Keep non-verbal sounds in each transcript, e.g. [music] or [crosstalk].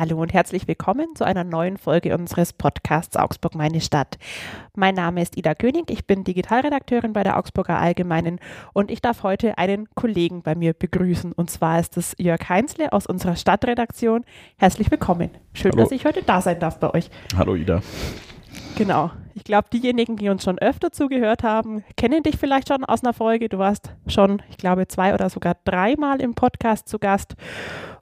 Hallo und herzlich willkommen zu einer neuen Folge unseres Podcasts Augsburg meine Stadt. Mein Name ist Ida König, ich bin Digitalredakteurin bei der Augsburger Allgemeinen und ich darf heute einen Kollegen bei mir begrüßen und zwar ist es Jörg Heinzle aus unserer Stadtredaktion. Herzlich willkommen. Schön, Hallo. dass ich heute da sein darf bei euch. Hallo Ida. Genau. Ich glaube, diejenigen, die uns schon öfter zugehört haben, kennen dich vielleicht schon aus einer Folge. Du warst schon, ich glaube, zwei oder sogar dreimal im Podcast zu Gast.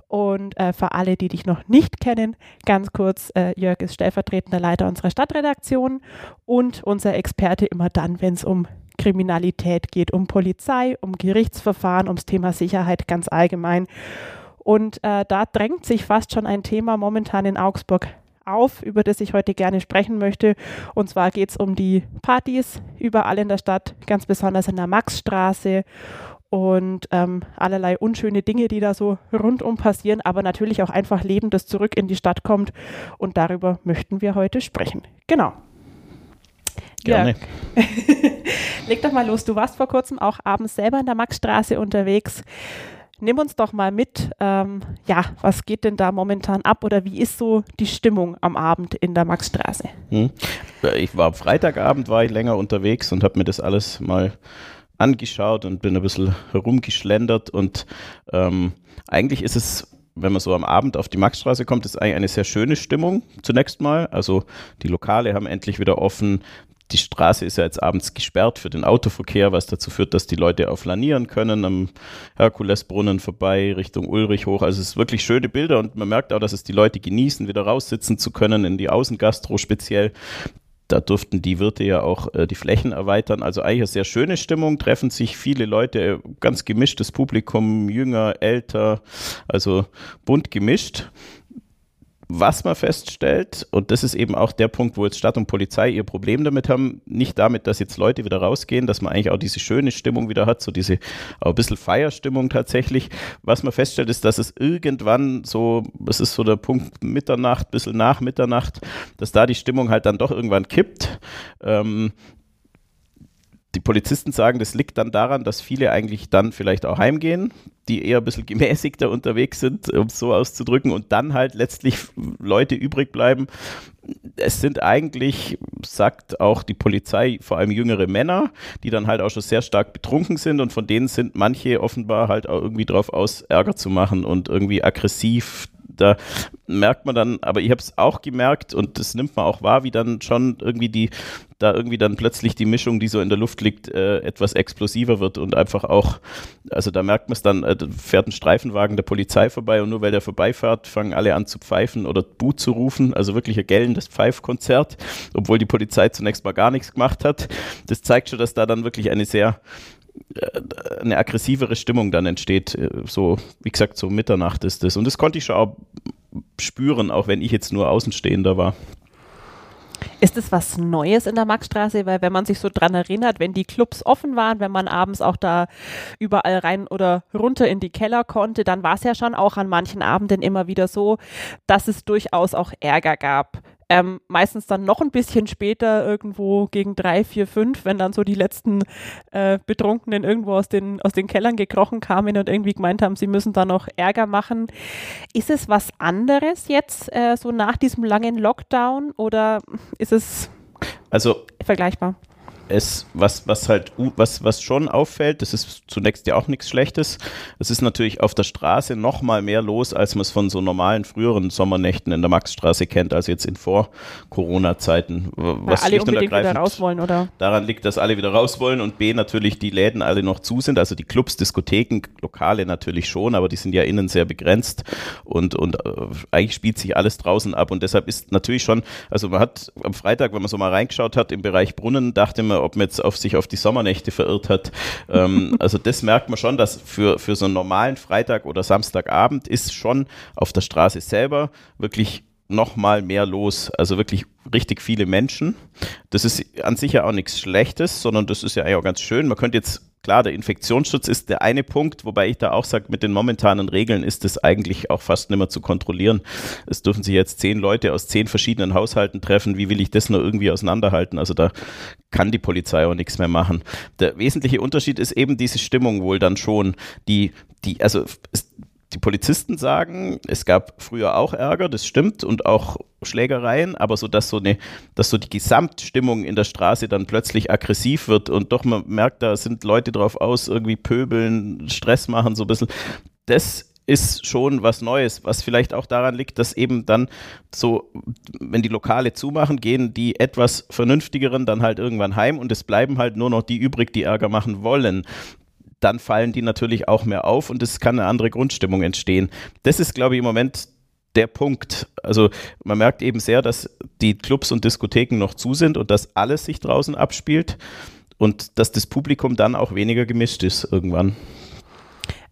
Und äh, für alle, die dich noch nicht kennen, ganz kurz, äh, Jörg ist stellvertretender Leiter unserer Stadtredaktion und unser Experte immer dann, wenn es um Kriminalität geht, um Polizei, um Gerichtsverfahren, ums Thema Sicherheit ganz allgemein. Und äh, da drängt sich fast schon ein Thema momentan in Augsburg auf, über das ich heute gerne sprechen möchte. Und zwar geht es um die Partys überall in der Stadt, ganz besonders in der Maxstraße und ähm, allerlei unschöne Dinge, die da so rundum passieren, aber natürlich auch einfach Leben, das zurück in die Stadt kommt. Und darüber möchten wir heute sprechen. Genau. Gerne. Ja. [laughs] Leg doch mal los. Du warst vor kurzem auch abends selber in der Maxstraße unterwegs. Nimm uns doch mal mit. Ähm, ja, was geht denn da momentan ab oder wie ist so die Stimmung am Abend in der Maxstraße? Hm. Ich war Freitagabend, war ich länger unterwegs und habe mir das alles mal angeschaut und bin ein bisschen herumgeschlendert und ähm, eigentlich ist es wenn man so am Abend auf die Maxstraße kommt, ist eigentlich eine sehr schöne Stimmung zunächst mal. Also die Lokale haben endlich wieder offen. Die Straße ist ja jetzt abends gesperrt für den Autoverkehr, was dazu führt, dass die Leute auf Lanieren können, am Herkulesbrunnen vorbei, Richtung Ulrich hoch. Also es ist wirklich schöne Bilder und man merkt auch, dass es die Leute genießen, wieder raussitzen zu können, in die Außengastro speziell da durften die Wirte ja auch äh, die Flächen erweitern. Also eigentlich eine sehr schöne Stimmung, treffen sich viele Leute, äh, ganz gemischtes Publikum, jünger, älter, also bunt gemischt. Was man feststellt, und das ist eben auch der Punkt, wo jetzt Stadt und Polizei ihr Problem damit haben, nicht damit, dass jetzt Leute wieder rausgehen, dass man eigentlich auch diese schöne Stimmung wieder hat, so diese auch ein bisschen Feierstimmung tatsächlich. Was man feststellt, ist, dass es irgendwann so, es ist so der Punkt Mitternacht, bisschen nach Mitternacht, dass da die Stimmung halt dann doch irgendwann kippt. Ähm, die Polizisten sagen, das liegt dann daran, dass viele eigentlich dann vielleicht auch heimgehen, die eher ein bisschen gemäßigter unterwegs sind, um es so auszudrücken, und dann halt letztlich Leute übrig bleiben. Es sind eigentlich, sagt auch die Polizei, vor allem jüngere Männer, die dann halt auch schon sehr stark betrunken sind und von denen sind manche offenbar halt auch irgendwie drauf aus, Ärger zu machen und irgendwie aggressiv da merkt man dann, aber ich habe es auch gemerkt und das nimmt man auch wahr, wie dann schon irgendwie die, da irgendwie dann plötzlich die Mischung, die so in der Luft liegt, äh, etwas explosiver wird und einfach auch, also da merkt man es dann, äh, fährt ein Streifenwagen der Polizei vorbei und nur weil der vorbeifährt, fangen alle an zu pfeifen oder Boot zu rufen, also wirklich ein gellendes Pfeifkonzert, obwohl die Polizei zunächst mal gar nichts gemacht hat. Das zeigt schon, dass da dann wirklich eine sehr eine aggressivere Stimmung dann entsteht. Äh, so, wie gesagt, so Mitternacht ist das. Und das konnte ich schon auch spüren, auch wenn ich jetzt nur Außenstehender war. Ist es was Neues in der Maxstraße? Weil wenn man sich so dran erinnert, wenn die Clubs offen waren, wenn man abends auch da überall rein oder runter in die Keller konnte, dann war es ja schon auch an manchen Abenden immer wieder so, dass es durchaus auch Ärger gab. Ähm, meistens dann noch ein bisschen später, irgendwo gegen drei, vier, fünf, wenn dann so die letzten äh, Betrunkenen irgendwo aus den, aus den Kellern gekrochen kamen und irgendwie gemeint haben, sie müssen da noch Ärger machen. Ist es was anderes jetzt, äh, so nach diesem langen Lockdown oder ist es also, vergleichbar? Es, was, was halt, was, was schon auffällt, das ist zunächst ja auch nichts Schlechtes. Es ist natürlich auf der Straße noch mal mehr los, als man es von so normalen früheren Sommernächten in der Maxstraße kennt, also jetzt in Vor-Corona-Zeiten. Was alle unbedingt wieder raus wollen, oder? Daran liegt, dass alle wieder raus wollen und B, natürlich die Läden alle noch zu sind, also die Clubs, Diskotheken, Lokale natürlich schon, aber die sind ja innen sehr begrenzt und, und äh, eigentlich spielt sich alles draußen ab und deshalb ist natürlich schon, also man hat am Freitag, wenn man so mal reingeschaut hat, im Bereich Brunnen, dachte man, ob man jetzt auf sich auf die Sommernächte verirrt hat. ähm, [laughs] also das merkt man schon, dass für, für so einen normalen Freitag oder Samstagabend ist schon auf der Straße selber wirklich noch mal mehr los. Also wirklich richtig viele Menschen. Das ist an sich ja auch nichts Schlechtes, sondern das ist ja eigentlich auch ganz schön. Man könnte jetzt Klar, der Infektionsschutz ist der eine Punkt, wobei ich da auch sage, mit den momentanen Regeln ist das eigentlich auch fast nicht mehr zu kontrollieren. Es dürfen sich jetzt zehn Leute aus zehn verschiedenen Haushalten treffen. Wie will ich das nur irgendwie auseinanderhalten? Also da kann die Polizei auch nichts mehr machen. Der wesentliche Unterschied ist eben diese Stimmung wohl dann schon, die, die, also es, die Polizisten sagen, es gab früher auch Ärger, das stimmt, und auch Schlägereien, aber so, dass so eine, dass so die Gesamtstimmung in der Straße dann plötzlich aggressiv wird und doch man merkt, da sind Leute drauf aus, irgendwie pöbeln, Stress machen, so ein bisschen. Das ist schon was Neues, was vielleicht auch daran liegt, dass eben dann so, wenn die Lokale zumachen, gehen die etwas vernünftigeren dann halt irgendwann heim und es bleiben halt nur noch die übrig, die Ärger machen wollen dann fallen die natürlich auch mehr auf und es kann eine andere Grundstimmung entstehen. Das ist, glaube ich, im Moment der Punkt. Also man merkt eben sehr, dass die Clubs und Diskotheken noch zu sind und dass alles sich draußen abspielt und dass das Publikum dann auch weniger gemischt ist irgendwann.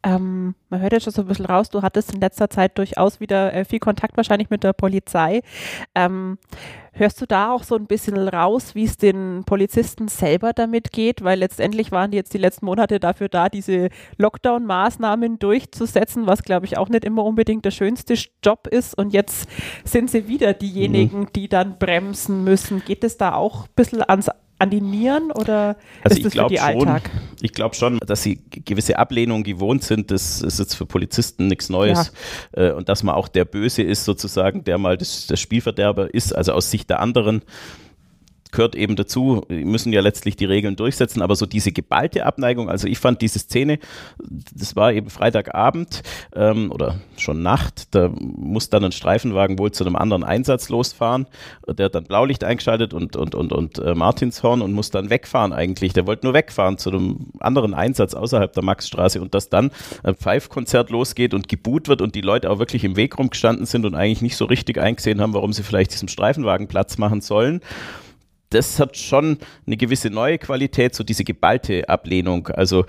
Ähm, man hört jetzt schon so ein bisschen raus, du hattest in letzter Zeit durchaus wieder äh, viel Kontakt wahrscheinlich mit der Polizei. Ähm, hörst du da auch so ein bisschen raus, wie es den Polizisten selber damit geht? Weil letztendlich waren die jetzt die letzten Monate dafür da, diese Lockdown-Maßnahmen durchzusetzen, was glaube ich auch nicht immer unbedingt der schönste Job ist. Und jetzt sind sie wieder diejenigen, mhm. die dann bremsen müssen. Geht es da auch ein bisschen ans an die Nieren oder also ist das für die schon, Alltag? Ich glaube schon, dass sie gewisse Ablehnung gewohnt sind. Das ist jetzt für Polizisten nichts Neues. Ja. Äh, und dass man auch der Böse ist, sozusagen, der mal das, das Spielverderber ist, also aus Sicht der anderen gehört eben dazu, müssen ja letztlich die Regeln durchsetzen, aber so diese geballte Abneigung, also ich fand diese Szene, das war eben Freitagabend ähm, oder schon Nacht, da muss dann ein Streifenwagen wohl zu einem anderen Einsatz losfahren, der hat dann Blaulicht eingeschaltet und, und, und, und äh, Martinshorn und muss dann wegfahren eigentlich, der wollte nur wegfahren zu einem anderen Einsatz außerhalb der Maxstraße und dass dann ein Pfeifkonzert losgeht und geboot wird und die Leute auch wirklich im Weg rumgestanden sind und eigentlich nicht so richtig eingesehen haben, warum sie vielleicht diesem Streifenwagen Platz machen sollen das hat schon eine gewisse neue Qualität, so diese geballte Ablehnung. Also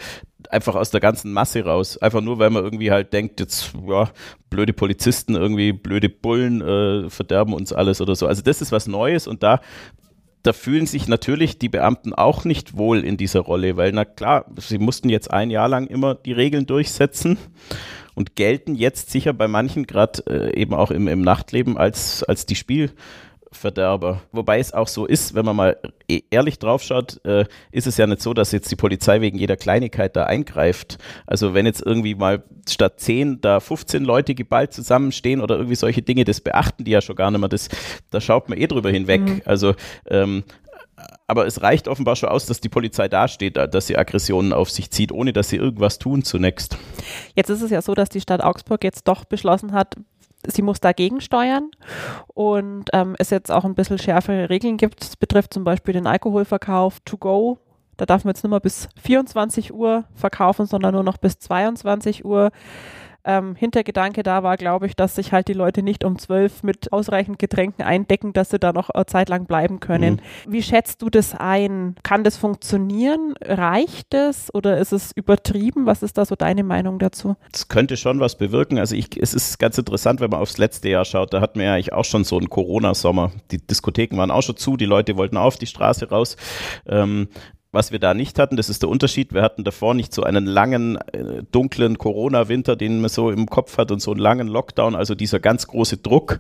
einfach aus der ganzen Masse raus. Einfach nur, weil man irgendwie halt denkt, jetzt, ja, blöde Polizisten, irgendwie blöde Bullen äh, verderben uns alles oder so. Also das ist was Neues und da da fühlen sich natürlich die Beamten auch nicht wohl in dieser Rolle, weil na klar, sie mussten jetzt ein Jahr lang immer die Regeln durchsetzen und gelten jetzt sicher bei manchen gerade äh, eben auch im, im Nachtleben als, als die Spiel Verderber. Wobei es auch so ist, wenn man mal e-, ehrlich draufschaut, äh, ist es ja nicht so, dass jetzt die Polizei wegen jeder Kleinigkeit da eingreift. Also wenn jetzt irgendwie mal statt 10 da 15 Leute geballt zusammenstehen oder irgendwie solche Dinge, das beachten die ja schon gar nicht mehr. Das, da schaut man eh drüber hinweg. Mhm. Also ähm, aber es reicht offenbar schon aus, dass die Polizei dasteht, dass sie Aggressionen auf sich zieht, ohne dass sie irgendwas tun zunächst. Jetzt ist es ja so, dass die Stadt Augsburg jetzt doch beschlossen hat, sie muss dagegen steuern und ähm, es jetzt auch ein bisschen schärfere Regeln gibt. Das betrifft zum Beispiel den Alkoholverkauf to go. Da darf man jetzt nicht mehr bis 24 Uhr verkaufen, sondern nur noch bis 22 Uhr ähm, Hintergedanke da war, glaube ich, dass sich halt die Leute nicht um zwölf mit ausreichend Getränken eindecken, dass sie da noch eine Zeit lang bleiben können. Mhm. Wie schätzt du das ein? Kann das funktionieren? Reicht es oder ist es übertrieben? Was ist da so deine Meinung dazu? Es könnte schon was bewirken. Also ich, es ist ganz interessant, wenn man aufs letzte Jahr schaut. Da hatten wir ja eigentlich auch schon so einen Corona-Sommer. Die Diskotheken waren auch schon zu, die Leute wollten auf die Straße raus. Ähm, was wir da nicht hatten, das ist der Unterschied. Wir hatten davor nicht so einen langen, äh, dunklen Corona-Winter, den man so im Kopf hat und so einen langen Lockdown, also dieser ganz große Druck,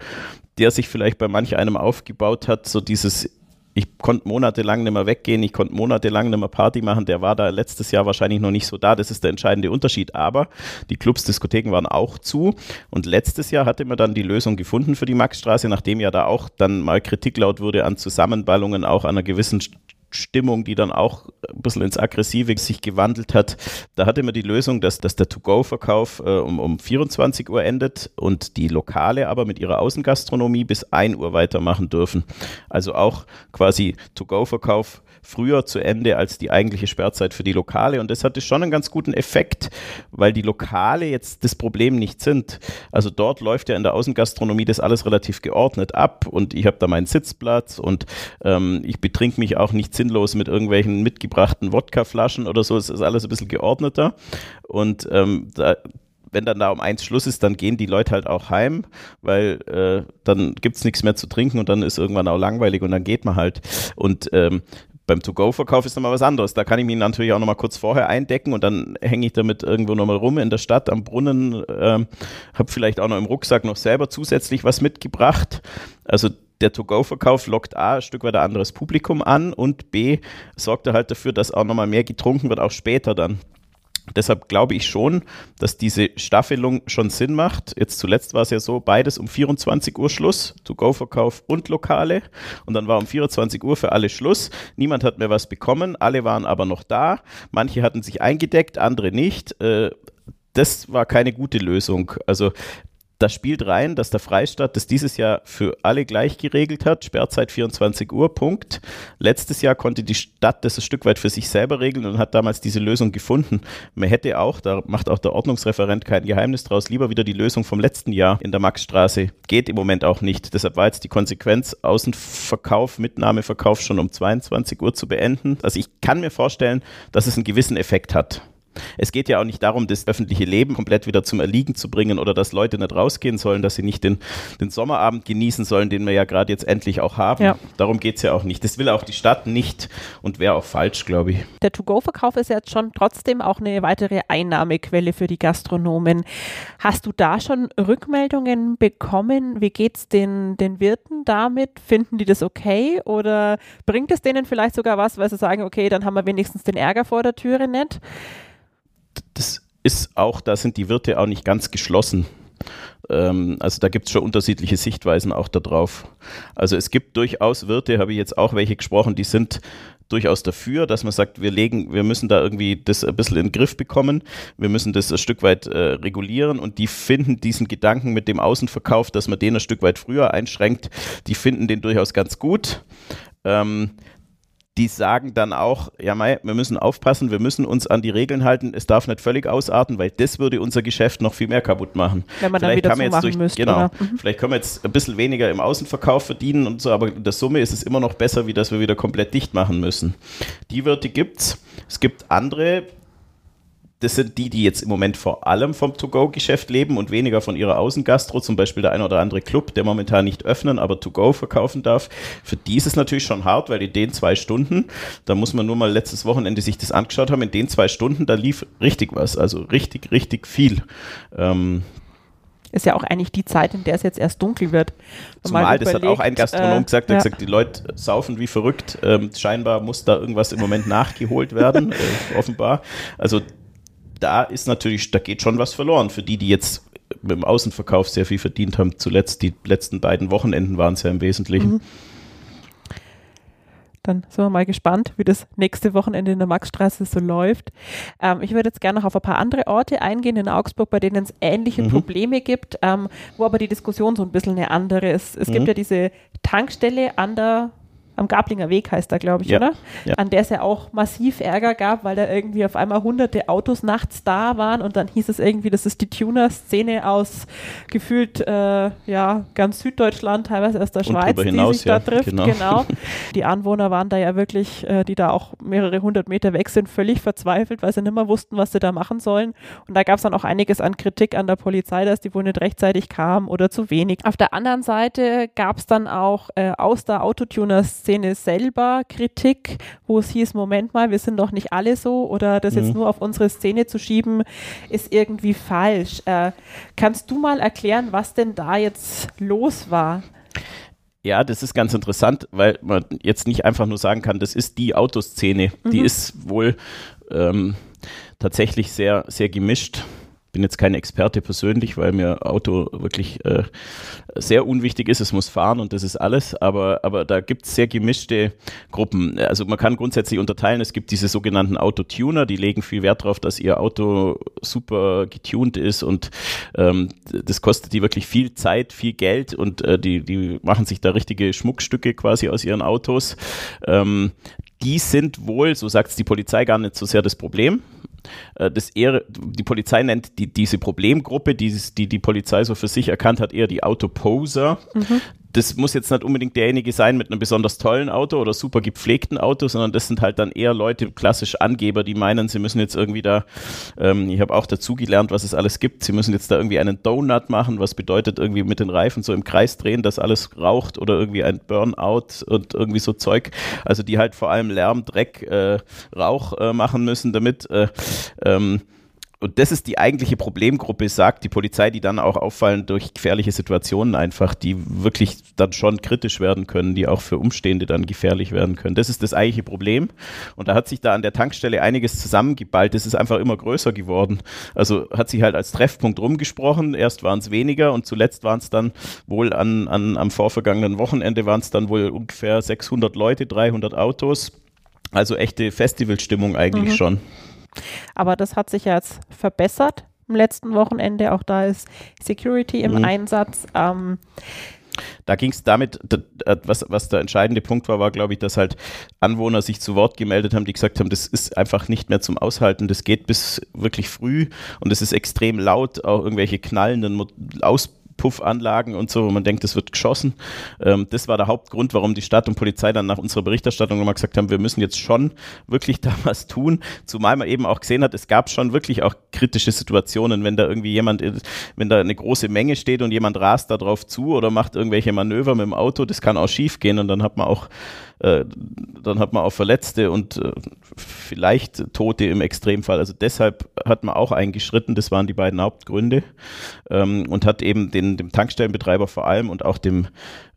der sich vielleicht bei manch einem aufgebaut hat, so dieses ich konnte monatelang nicht mehr weggehen, ich konnte monatelang nicht mehr Party machen, der war da letztes Jahr wahrscheinlich noch nicht so da, das ist der entscheidende Unterschied, aber die Clubs, Diskotheken waren auch zu. Und letztes Jahr hatte man dann die Lösung gefunden für die Maxstraße, nachdem ja da auch dann mal Kritik laut wurde an Zusammenballungen, auch an einer gewissen Stimmung, die dann auch ein bisschen ins Aggressive sich gewandelt hat. Da hatte man die Lösung, dass, dass der To-Go-Verkauf äh, um, um 24 Uhr endet und die Lokale aber mit ihrer Außengastronomie bis 1 Uhr weitermachen dürfen. Also auch quasi To-Go-Verkauf früher zu Ende als die eigentliche Sperrzeit für die Lokale. Und das hatte schon einen ganz guten Effekt, weil die Lokale jetzt das Problem nicht sind. Also dort läuft ja in der Außengastronomie das alles relativ geordnet ab und ich habe da meinen Sitzplatz und ähm, ich betrink mich auch nicht sinnlos mit irgendwelchen mitgebrachten Wodkaflaschen oder so. Es ist alles ein bisschen geordneter. Und ähm, da, wenn dann da um eins Schluss ist, dann gehen die Leute halt auch heim, weil äh, dann gibt es nichts mehr zu trinken und dann ist irgendwann auch langweilig und dann geht man halt. Und ähm, beim To-Go-Verkauf ist nochmal was anderes. Da kann ich mich natürlich auch nochmal kurz vorher eindecken und dann hänge ich damit irgendwo nochmal rum in der Stadt am Brunnen, ähm, habe vielleicht auch noch im Rucksack noch selber zusätzlich was mitgebracht. Also der To-Go-Verkauf lockt A, ein Stück weit ein anderes Publikum an und B, sorgt er halt dafür, dass auch nochmal mehr getrunken wird, auch später dann. Deshalb glaube ich schon, dass diese Staffelung schon Sinn macht. Jetzt zuletzt war es ja so, beides um 24 Uhr Schluss, To-Go-Verkauf und Lokale. Und dann war um 24 Uhr für alle Schluss. Niemand hat mehr was bekommen, alle waren aber noch da. Manche hatten sich eingedeckt, andere nicht. Äh, das war keine gute Lösung. Also das spielt rein, dass der Freistaat das dieses Jahr für alle gleich geregelt hat. Sperrzeit 24 Uhr, Punkt. Letztes Jahr konnte die Stadt das ein Stück weit für sich selber regeln und hat damals diese Lösung gefunden. Man hätte auch, da macht auch der Ordnungsreferent kein Geheimnis draus, lieber wieder die Lösung vom letzten Jahr in der Maxstraße. Geht im Moment auch nicht. Deshalb war jetzt die Konsequenz, Außenverkauf, Mitnahmeverkauf schon um 22 Uhr zu beenden. Also ich kann mir vorstellen, dass es einen gewissen Effekt hat. Es geht ja auch nicht darum, das öffentliche Leben komplett wieder zum Erliegen zu bringen oder dass Leute nicht rausgehen sollen, dass sie nicht den, den Sommerabend genießen sollen, den wir ja gerade jetzt endlich auch haben. Ja. Darum geht es ja auch nicht. Das will auch die Stadt nicht und wäre auch falsch, glaube ich. Der To-Go-Verkauf ist ja jetzt schon trotzdem auch eine weitere Einnahmequelle für die Gastronomen. Hast du da schon Rückmeldungen bekommen? Wie geht es den, den Wirten damit? Finden die das okay oder bringt es denen vielleicht sogar was, weil sie sagen, okay, dann haben wir wenigstens den Ärger vor der Türe nicht? Das ist auch, da sind die Wirte auch nicht ganz geschlossen. Ähm, also da gibt es schon unterschiedliche Sichtweisen auch darauf. Also es gibt durchaus Wirte, habe ich jetzt auch welche gesprochen, die sind durchaus dafür, dass man sagt, wir legen, wir müssen da irgendwie das ein bisschen in den Griff bekommen, wir müssen das ein Stück weit äh, regulieren und die finden diesen Gedanken mit dem Außenverkauf, dass man den ein Stück weit früher einschränkt, die finden den durchaus ganz gut. Ähm, die sagen dann auch, ja, Mai, wir müssen aufpassen, wir müssen uns an die Regeln halten, es darf nicht völlig ausarten, weil das würde unser Geschäft noch viel mehr kaputt machen. Wenn man vielleicht dann wieder so durch, müsste, Genau, mhm. vielleicht können wir jetzt ein bisschen weniger im Außenverkauf verdienen und so, aber in der Summe ist es immer noch besser, wie dass wir wieder komplett dicht machen müssen. Die Wirte gibt's. Es gibt andere, das sind die, die jetzt im Moment vor allem vom To-Go-Geschäft leben und weniger von ihrer Außengastro, zum Beispiel der ein oder andere Club, der momentan nicht öffnen, aber To-Go verkaufen darf. Für die ist es natürlich schon hart, weil in den zwei Stunden, da muss man nur mal letztes Wochenende sich das angeschaut haben, in den zwei Stunden, da lief richtig was, also richtig, richtig viel. Ähm, ist ja auch eigentlich die Zeit, in der es jetzt erst dunkel wird. Zumal, das hat auch ein Gastronom äh, gesagt, der ja. gesagt, die Leute saufen wie verrückt. Ähm, scheinbar muss da irgendwas im Moment nachgeholt werden, [laughs] äh, offenbar. Also da ist natürlich, da geht schon was verloren für die, die jetzt mit dem Außenverkauf sehr viel verdient haben. Zuletzt die letzten beiden Wochenenden waren es ja im Wesentlichen. Mhm. Dann sind wir mal gespannt, wie das nächste Wochenende in der Maxstraße so läuft. Ähm, ich würde jetzt gerne noch auf ein paar andere Orte eingehen in Augsburg, bei denen es ähnliche mhm. Probleme gibt, ähm, wo aber die Diskussion so ein bisschen eine andere ist. Es mhm. gibt ja diese Tankstelle an der am Gablinger Weg heißt da, glaube ich, ja, oder? Ja. An der es ja auch massiv Ärger gab, weil da irgendwie auf einmal hunderte Autos nachts da waren und dann hieß es irgendwie, das ist die Tuner-Szene aus gefühlt äh, ja ganz Süddeutschland, teilweise aus der Schweiz, hinaus, die sich ja, da trifft. Genau. genau. [laughs] Die Anwohner waren da ja wirklich, äh, die da auch mehrere hundert Meter weg sind, völlig verzweifelt, weil sie nicht mehr wussten, was sie da machen sollen. Und da gab es dann auch einiges an Kritik an der Polizei, dass die wohl nicht rechtzeitig kam oder zu wenig. Auf der anderen Seite gab es dann auch äh, aus der Autotuner-Szene Szene selber Kritik, wo es hieß, Moment mal, wir sind doch nicht alle so oder das mhm. jetzt nur auf unsere Szene zu schieben, ist irgendwie falsch. Äh, kannst du mal erklären, was denn da jetzt los war? Ja, das ist ganz interessant, weil man jetzt nicht einfach nur sagen kann, das ist die Autoszene. Mhm. Die ist wohl ähm, tatsächlich sehr, sehr gemischt bin jetzt kein Experte persönlich, weil mir Auto wirklich äh, sehr unwichtig ist. Es muss fahren und das ist alles. Aber, aber da gibt es sehr gemischte Gruppen. Also man kann grundsätzlich unterteilen. Es gibt diese sogenannten Autotuner, die legen viel Wert darauf, dass ihr Auto super getuned ist und ähm, das kostet die wirklich viel Zeit, viel Geld und äh, die, die machen sich da richtige Schmuckstücke quasi aus ihren Autos. Ähm, die sind wohl, so sagt es die Polizei, gar nicht so sehr das Problem. Äh, das eher, die Polizei nennt die, diese Problemgruppe, die, die die Polizei so für sich erkannt hat, eher die Autoposer. Mhm das muss jetzt nicht unbedingt derjenige sein mit einem besonders tollen Auto oder super gepflegten Auto, sondern das sind halt dann eher Leute, klassisch Angeber, die meinen, sie müssen jetzt irgendwie da, ähm, ich habe auch dazu gelernt, was es alles gibt, sie müssen jetzt da irgendwie einen Donut machen, was bedeutet irgendwie mit den Reifen so im Kreis drehen, dass alles raucht oder irgendwie ein Burnout und irgendwie so Zeug, also die halt vor allem Lärm, Dreck, äh, Rauch äh, machen müssen damit. Äh, ähm, und das ist die eigentliche Problemgruppe, sagt die Polizei, die dann auch auffallen durch gefährliche Situationen einfach, die wirklich dann schon kritisch werden können, die auch für Umstehende dann gefährlich werden können. Das ist das eigentliche Problem. Und da hat sich da an der Tankstelle einiges zusammengeballt. Das ist einfach immer größer geworden. Also hat sich halt als Treffpunkt rumgesprochen. Erst waren es weniger und zuletzt waren es dann wohl an, an, am vorvergangenen Wochenende waren es dann wohl ungefähr 600 Leute, 300 Autos. Also echte Festivalstimmung eigentlich mhm. schon. Aber das hat sich ja jetzt verbessert im letzten Wochenende. Auch da ist Security im mhm. Einsatz. Ähm, da ging es damit, was, was der entscheidende Punkt war, war, glaube ich, dass halt Anwohner sich zu Wort gemeldet haben, die gesagt haben, das ist einfach nicht mehr zum Aushalten, das geht bis wirklich früh und es ist extrem laut, auch irgendwelche knallenden Aus Puffanlagen und so, wo man denkt, es wird geschossen. Ähm, das war der Hauptgrund, warum die Stadt und Polizei dann nach unserer Berichterstattung nochmal gesagt haben, wir müssen jetzt schon wirklich [laughs] da was tun. Zumal man eben auch gesehen hat, es gab schon wirklich auch kritische Situationen, wenn da irgendwie jemand, wenn da eine große Menge steht und jemand rast da drauf zu oder macht irgendwelche Manöver mit dem Auto, das kann auch schief gehen und dann hat man auch äh, dann hat man auch Verletzte und äh, vielleicht Tote im Extremfall. Also deshalb hat man auch eingeschritten, das waren die beiden Hauptgründe ähm, und hat eben den, dem Tankstellenbetreiber vor allem und auch dem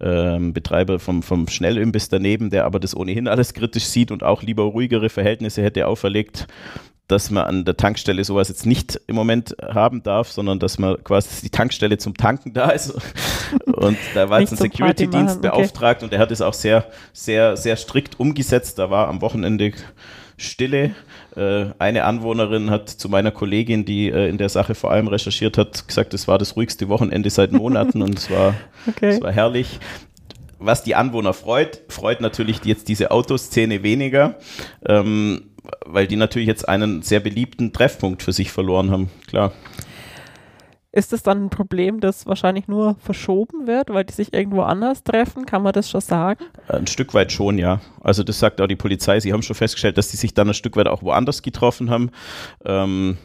ähm, Betreiber vom, vom Schnellimbiss daneben, der aber das ohnehin alles kritisch sieht und auch lieber ruhigere Verhältnisse hätte auferlegt, dass man an der Tankstelle sowas jetzt nicht im Moment haben darf, sondern dass man quasi die Tankstelle zum Tanken da ist. [laughs] Und da war jetzt ein Security-Dienst okay. beauftragt und der hat es auch sehr, sehr, sehr strikt umgesetzt. Da war am Wochenende Stille. Äh, eine Anwohnerin hat zu meiner Kollegin, die äh, in der Sache vor allem recherchiert hat, gesagt, es war das ruhigste Wochenende seit Monaten und es war, [laughs] okay. es war herrlich was die Anwohner freut, freut natürlich jetzt diese Autoszene weniger. Ähm, weil die natürlich jetzt einen sehr beliebten Treffpunkt für sich verloren haben, klar. Ist es dann ein Problem, das wahrscheinlich nur verschoben wird, weil die sich irgendwo anders treffen? Kann man das schon sagen? Ein Stück weit schon, ja. Also das sagt auch die Polizei. Sie haben schon festgestellt, dass die sich dann ein Stück weit auch woanders getroffen haben. Ähm,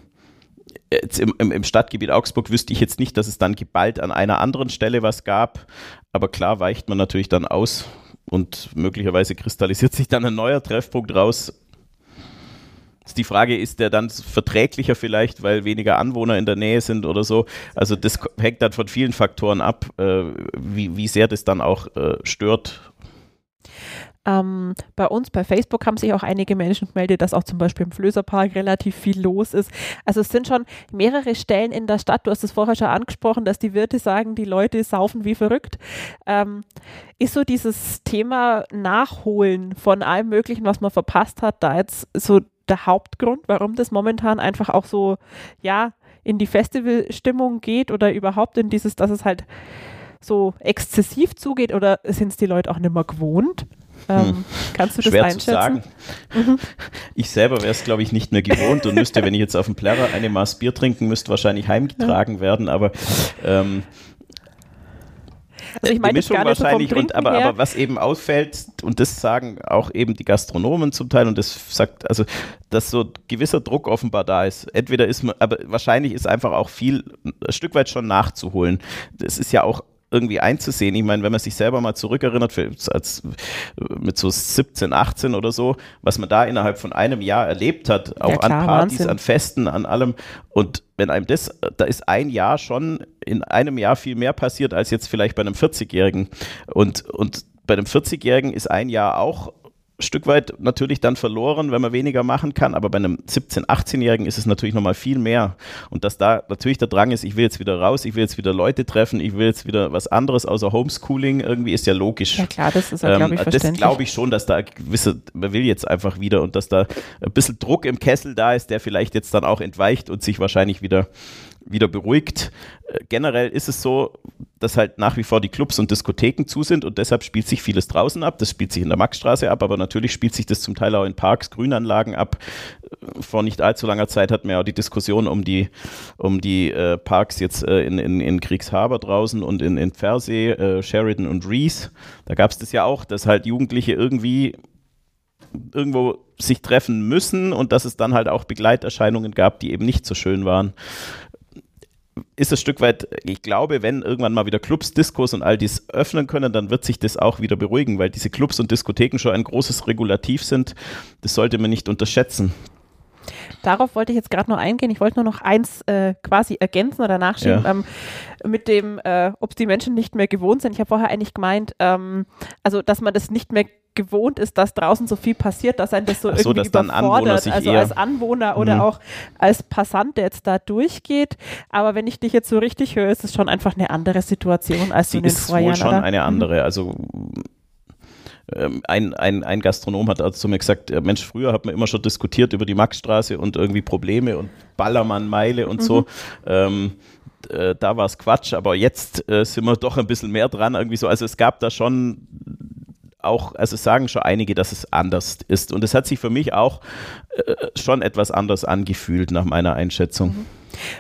jetzt im, im, im, Stadtgebiet Augsburg wüsste ich jetzt nicht, dass es dann geballt an einer anderen Stelle was gab. Aber klar weicht man natürlich dann aus und möglicherweise kristallisiert sich dann ein neuer Treffpunkt raus die Frage, ist der dann verträglicher vielleicht, weil weniger Anwohner in der Nähe sind oder so? Also das hängt dann von vielen Faktoren ab, äh, wie, wie sehr das dann auch äh, stört. Ähm, bei uns bei Facebook haben sich auch einige Menschen gemeldet, dass auch zum Beispiel im Flößerpark relativ viel los ist. Also es sind schon mehrere Stellen in der Stadt. Du hast es vorher schon angesprochen, dass die Wirte sagen, die Leute saufen wie verrückt. Ähm, ist so dieses Thema Nachholen von allem Möglichen, was man verpasst hat, da jetzt so der Hauptgrund, warum das momentan einfach auch so, ja, in die Festivalstimmung geht oder überhaupt in dieses, dass es halt so exzessiv zugeht oder sind es die Leute auch nicht mehr gewohnt? Ähm, hm. Kannst du das Schwer einschätzen? zu sagen. Mhm. Ich selber wäre es, glaube ich, nicht mehr gewohnt und müsste, wenn ich jetzt auf dem Plärrer eine Maß Bier trinken müsste, wahrscheinlich heimgetragen ja. werden. Aber ähm, also ich meine, die Mischung wahrscheinlich, so und, aber, aber was eben ausfällt, und das sagen auch eben die Gastronomen zum Teil, und das sagt, also, dass so gewisser Druck offenbar da ist. Entweder ist man, aber wahrscheinlich ist einfach auch viel, ein Stück weit schon nachzuholen. Das ist ja auch irgendwie einzusehen. Ich meine, wenn man sich selber mal zurückerinnert, für, als, mit so 17, 18 oder so, was man da innerhalb von einem Jahr erlebt hat, auch ja, klar, an Partys, Wahnsinn. an Festen, an allem. Und wenn einem das, da ist ein Jahr schon in einem Jahr viel mehr passiert als jetzt vielleicht bei einem 40-Jährigen. Und, und bei einem 40-Jährigen ist ein Jahr auch Stück weit natürlich dann verloren, wenn man weniger machen kann, aber bei einem 17-, 18-Jährigen ist es natürlich nochmal viel mehr. Und dass da natürlich der Drang ist, ich will jetzt wieder raus, ich will jetzt wieder Leute treffen, ich will jetzt wieder was anderes außer Homeschooling, irgendwie ist ja logisch. Ja klar, das ist ja, glaube ich, ähm, Das glaube ich schon, dass da gewisse, man will jetzt einfach wieder und dass da ein bisschen Druck im Kessel da ist, der vielleicht jetzt dann auch entweicht und sich wahrscheinlich wieder wieder beruhigt. Äh, generell ist es so, dass halt nach wie vor die Clubs und Diskotheken zu sind und deshalb spielt sich vieles draußen ab. Das spielt sich in der Maxstraße ab, aber natürlich spielt sich das zum Teil auch in Parks, Grünanlagen ab. Äh, vor nicht allzu langer Zeit hatten wir auch die Diskussion um die, um die äh, Parks jetzt äh, in, in, in Kriegshaber draußen und in, in Pfersee, äh, Sheridan und Reese. Da gab es das ja auch, dass halt Jugendliche irgendwie irgendwo sich treffen müssen und dass es dann halt auch Begleiterscheinungen gab, die eben nicht so schön waren ist es ein Stück weit, ich glaube, wenn irgendwann mal wieder Clubs, Diskos und all dies öffnen können, dann wird sich das auch wieder beruhigen, weil diese Clubs und Diskotheken schon ein großes Regulativ sind. Das sollte man nicht unterschätzen. Darauf wollte ich jetzt gerade noch eingehen. Ich wollte nur noch eins äh, quasi ergänzen oder nachschieben ja. ähm, mit dem, äh, ob die Menschen nicht mehr gewohnt sind. Ich habe vorher eigentlich gemeint, ähm, also dass man das nicht mehr gewohnt ist, dass draußen so viel passiert, dass ein das so, so irgendwie überfordert, also als Anwohner oder mhm. auch als Passant, der jetzt da durchgeht. Aber wenn ich dich jetzt so richtig höre, ist es schon einfach eine andere Situation als Sie in den ist Vorjahren. Wohl schon oder? eine mhm. andere. Also ähm, ein, ein, ein Gastronom hat also zu mir gesagt, Mensch, früher hat man immer schon diskutiert über die Maxstraße und irgendwie Probleme und Ballermann-Meile und mhm. so. Ähm, äh, da war es Quatsch, aber jetzt äh, sind wir doch ein bisschen mehr dran, irgendwie so. Also es gab da schon auch, also sagen schon einige, dass es anders ist. Und es hat sich für mich auch äh, schon etwas anders angefühlt nach meiner Einschätzung. Mhm.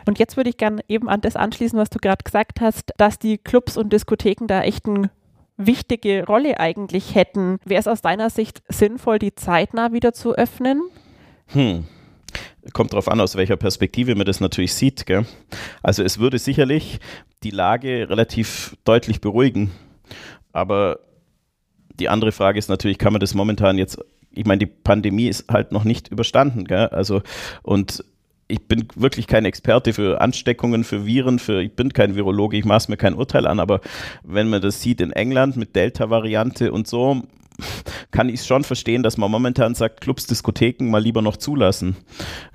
Und jetzt würde ich gerne eben an das anschließen, was du gerade gesagt hast, dass die Clubs und Diskotheken da echt ein wichtige Rolle eigentlich hätten. Wäre es aus deiner Sicht sinnvoll, die zeitnah wieder zu öffnen? Hm. Kommt darauf an, aus welcher Perspektive man das natürlich sieht. Gell? Also es würde sicherlich die Lage relativ deutlich beruhigen. Aber die andere Frage ist natürlich, kann man das momentan jetzt, ich meine, die Pandemie ist halt noch nicht überstanden. Gell? Also und ich bin wirklich kein Experte für Ansteckungen, für Viren, für, ich bin kein Virologe, ich maße mir kein Urteil an, aber wenn man das sieht in England mit Delta-Variante und so, kann ich es schon verstehen, dass man momentan sagt, Clubs, Diskotheken mal lieber noch zulassen.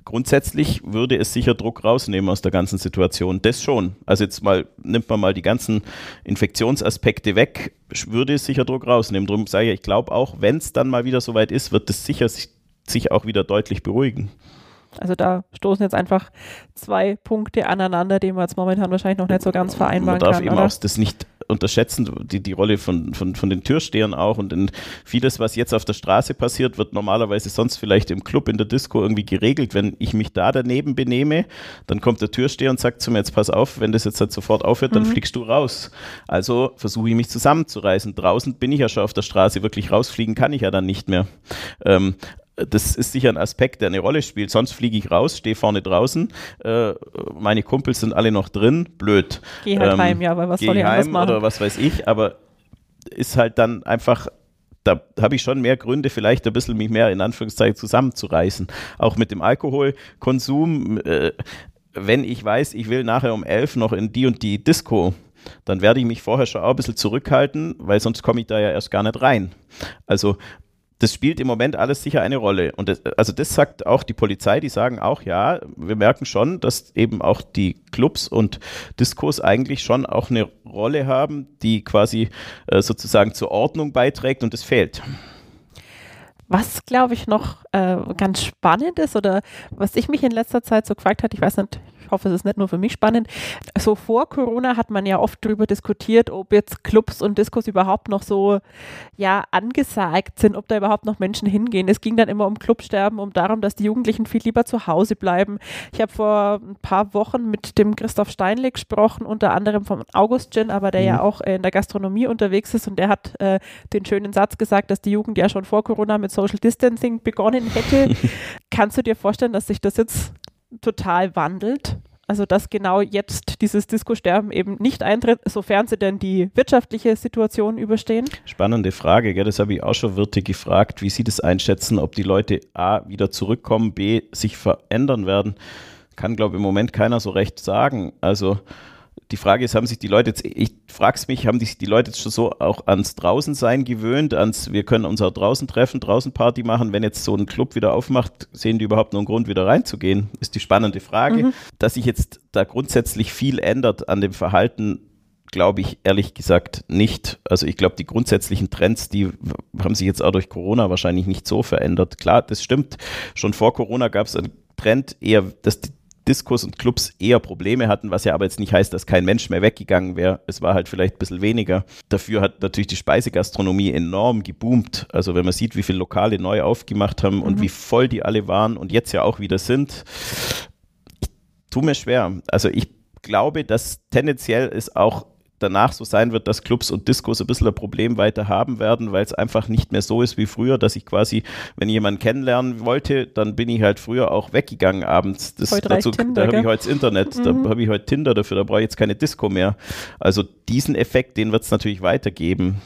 Grundsätzlich würde es sicher Druck rausnehmen aus der ganzen Situation. Das schon. Also jetzt mal, nimmt man mal die ganzen Infektionsaspekte weg, würde es sicher Druck rausnehmen. Darum sage ich, ich glaube auch, wenn es dann mal wieder soweit ist, wird es sicher sich, sich auch wieder deutlich beruhigen. Also da stoßen jetzt einfach zwei Punkte aneinander, die man jetzt momentan wahrscheinlich noch nicht so ganz vereinbaren kann. Man darf kann, eben oder? auch das nicht unterschätzen, die, die Rolle von, von, von den Türstehern auch und in vieles, was jetzt auf der Straße passiert, wird normalerweise sonst vielleicht im Club, in der Disco irgendwie geregelt. Wenn ich mich da daneben benehme, dann kommt der Türsteher und sagt zu mir, jetzt pass auf, wenn das jetzt halt sofort aufhört, dann mhm. fliegst du raus. Also versuche ich mich zusammenzureißen. Draußen bin ich ja schon auf der Straße, wirklich rausfliegen kann ich ja dann nicht mehr. Ähm, das ist sicher ein Aspekt, der eine Rolle spielt. Sonst fliege ich raus, stehe vorne draußen, äh, meine Kumpels sind alle noch drin, blöd. Geh halt ähm, heim, ja, weil was soll ich heim machen? Oder was weiß ich, aber ist halt dann einfach da habe ich schon mehr Gründe, vielleicht ein bisschen mich mehr in Anführungszeichen zusammenzureißen. Auch mit dem Alkoholkonsum. Äh, wenn ich weiß, ich will nachher um elf noch in die und die Disco, dann werde ich mich vorher schon auch ein bisschen zurückhalten, weil sonst komme ich da ja erst gar nicht rein. Also das spielt im Moment alles sicher eine Rolle. Und das, also das sagt auch die Polizei, die sagen auch, ja, wir merken schon, dass eben auch die Clubs und Diskos eigentlich schon auch eine Rolle haben, die quasi äh, sozusagen zur Ordnung beiträgt und es fehlt. Was, glaube ich, noch äh, ganz spannend ist oder was ich mich in letzter Zeit so gefragt habe, ich weiß nicht, ich hoffe, es ist nicht nur für mich spannend. So vor Corona hat man ja oft darüber diskutiert, ob jetzt Clubs und Diskos überhaupt noch so ja angesagt sind, ob da überhaupt noch Menschen hingehen. Es ging dann immer um Clubsterben, um darum, dass die Jugendlichen viel lieber zu Hause bleiben. Ich habe vor ein paar Wochen mit dem Christoph Steinle gesprochen, unter anderem von August Gin, aber der mhm. ja auch in der Gastronomie unterwegs ist und der hat äh, den schönen Satz gesagt, dass die Jugend ja schon vor Corona mit Social Distancing begonnen hätte. [laughs] Kannst du dir vorstellen, dass sich das jetzt total wandelt. Also dass genau jetzt dieses Disco-Sterben eben nicht eintritt, sofern sie denn die wirtschaftliche Situation überstehen? Spannende Frage, gell? das habe ich auch schon Wirte gefragt, wie sie das einschätzen, ob die Leute A wieder zurückkommen, B sich verändern werden. Kann, glaube ich, im Moment keiner so recht sagen. Also die Frage ist, haben sich die Leute jetzt, ich frage es mich, haben sich die Leute jetzt schon so auch ans Draußensein gewöhnt, ans, wir können uns auch draußen treffen, draußen Party machen, wenn jetzt so ein Club wieder aufmacht, sehen die überhaupt noch einen Grund, wieder reinzugehen? Ist die spannende Frage. Mhm. Dass sich jetzt da grundsätzlich viel ändert an dem Verhalten, glaube ich ehrlich gesagt nicht. Also ich glaube, die grundsätzlichen Trends, die haben sich jetzt auch durch Corona wahrscheinlich nicht so verändert. Klar, das stimmt. Schon vor Corona gab es einen Trend eher, dass die Diskos und Clubs eher Probleme hatten, was ja aber jetzt nicht heißt, dass kein Mensch mehr weggegangen wäre. Es war halt vielleicht ein bisschen weniger. Dafür hat natürlich die Speisegastronomie enorm geboomt. Also wenn man sieht, wie viele Lokale neu aufgemacht haben mhm. und wie voll die alle waren und jetzt ja auch wieder sind, ich tue mir schwer. Also ich glaube, dass tendenziell es auch danach so sein wird, dass Clubs und Discos ein bisschen ein Problem weiter haben werden, weil es einfach nicht mehr so ist wie früher, dass ich quasi, wenn ich jemanden kennenlernen wollte, dann bin ich halt früher auch weggegangen abends. Das, dazu, Tinder, da habe ich heute das Internet, mhm. da habe ich heute Tinder dafür, da brauche ich jetzt keine Disco mehr. Also diesen Effekt, den wird es natürlich weitergeben.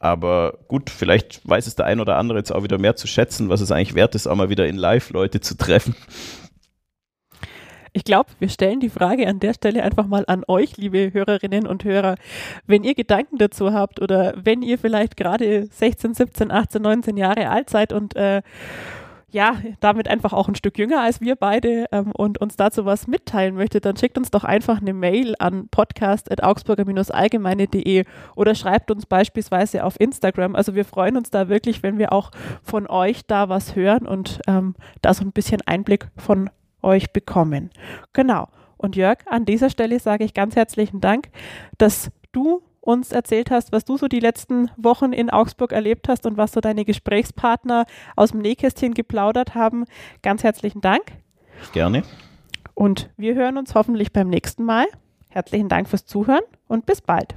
Aber gut, vielleicht weiß es der ein oder andere jetzt auch wieder mehr zu schätzen, was es eigentlich wert ist, auch mal wieder in Live Leute zu treffen. Ich glaube, wir stellen die Frage an der Stelle einfach mal an euch, liebe Hörerinnen und Hörer. Wenn ihr Gedanken dazu habt oder wenn ihr vielleicht gerade 16, 17, 18, 19 Jahre alt seid und äh, ja, damit einfach auch ein Stück jünger als wir beide ähm, und uns dazu was mitteilen möchtet, dann schickt uns doch einfach eine Mail an podcast.augsburger-allgemeine.de oder schreibt uns beispielsweise auf Instagram. Also wir freuen uns da wirklich, wenn wir auch von euch da was hören und ähm, da so ein bisschen Einblick von euch bekommen. Genau. Und Jörg, an dieser Stelle sage ich ganz herzlichen Dank, dass du uns erzählt hast, was du so die letzten Wochen in Augsburg erlebt hast und was so deine Gesprächspartner aus dem Nähkästchen geplaudert haben. Ganz herzlichen Dank. Gerne. Und wir hören uns hoffentlich beim nächsten Mal. Herzlichen Dank fürs Zuhören und bis bald.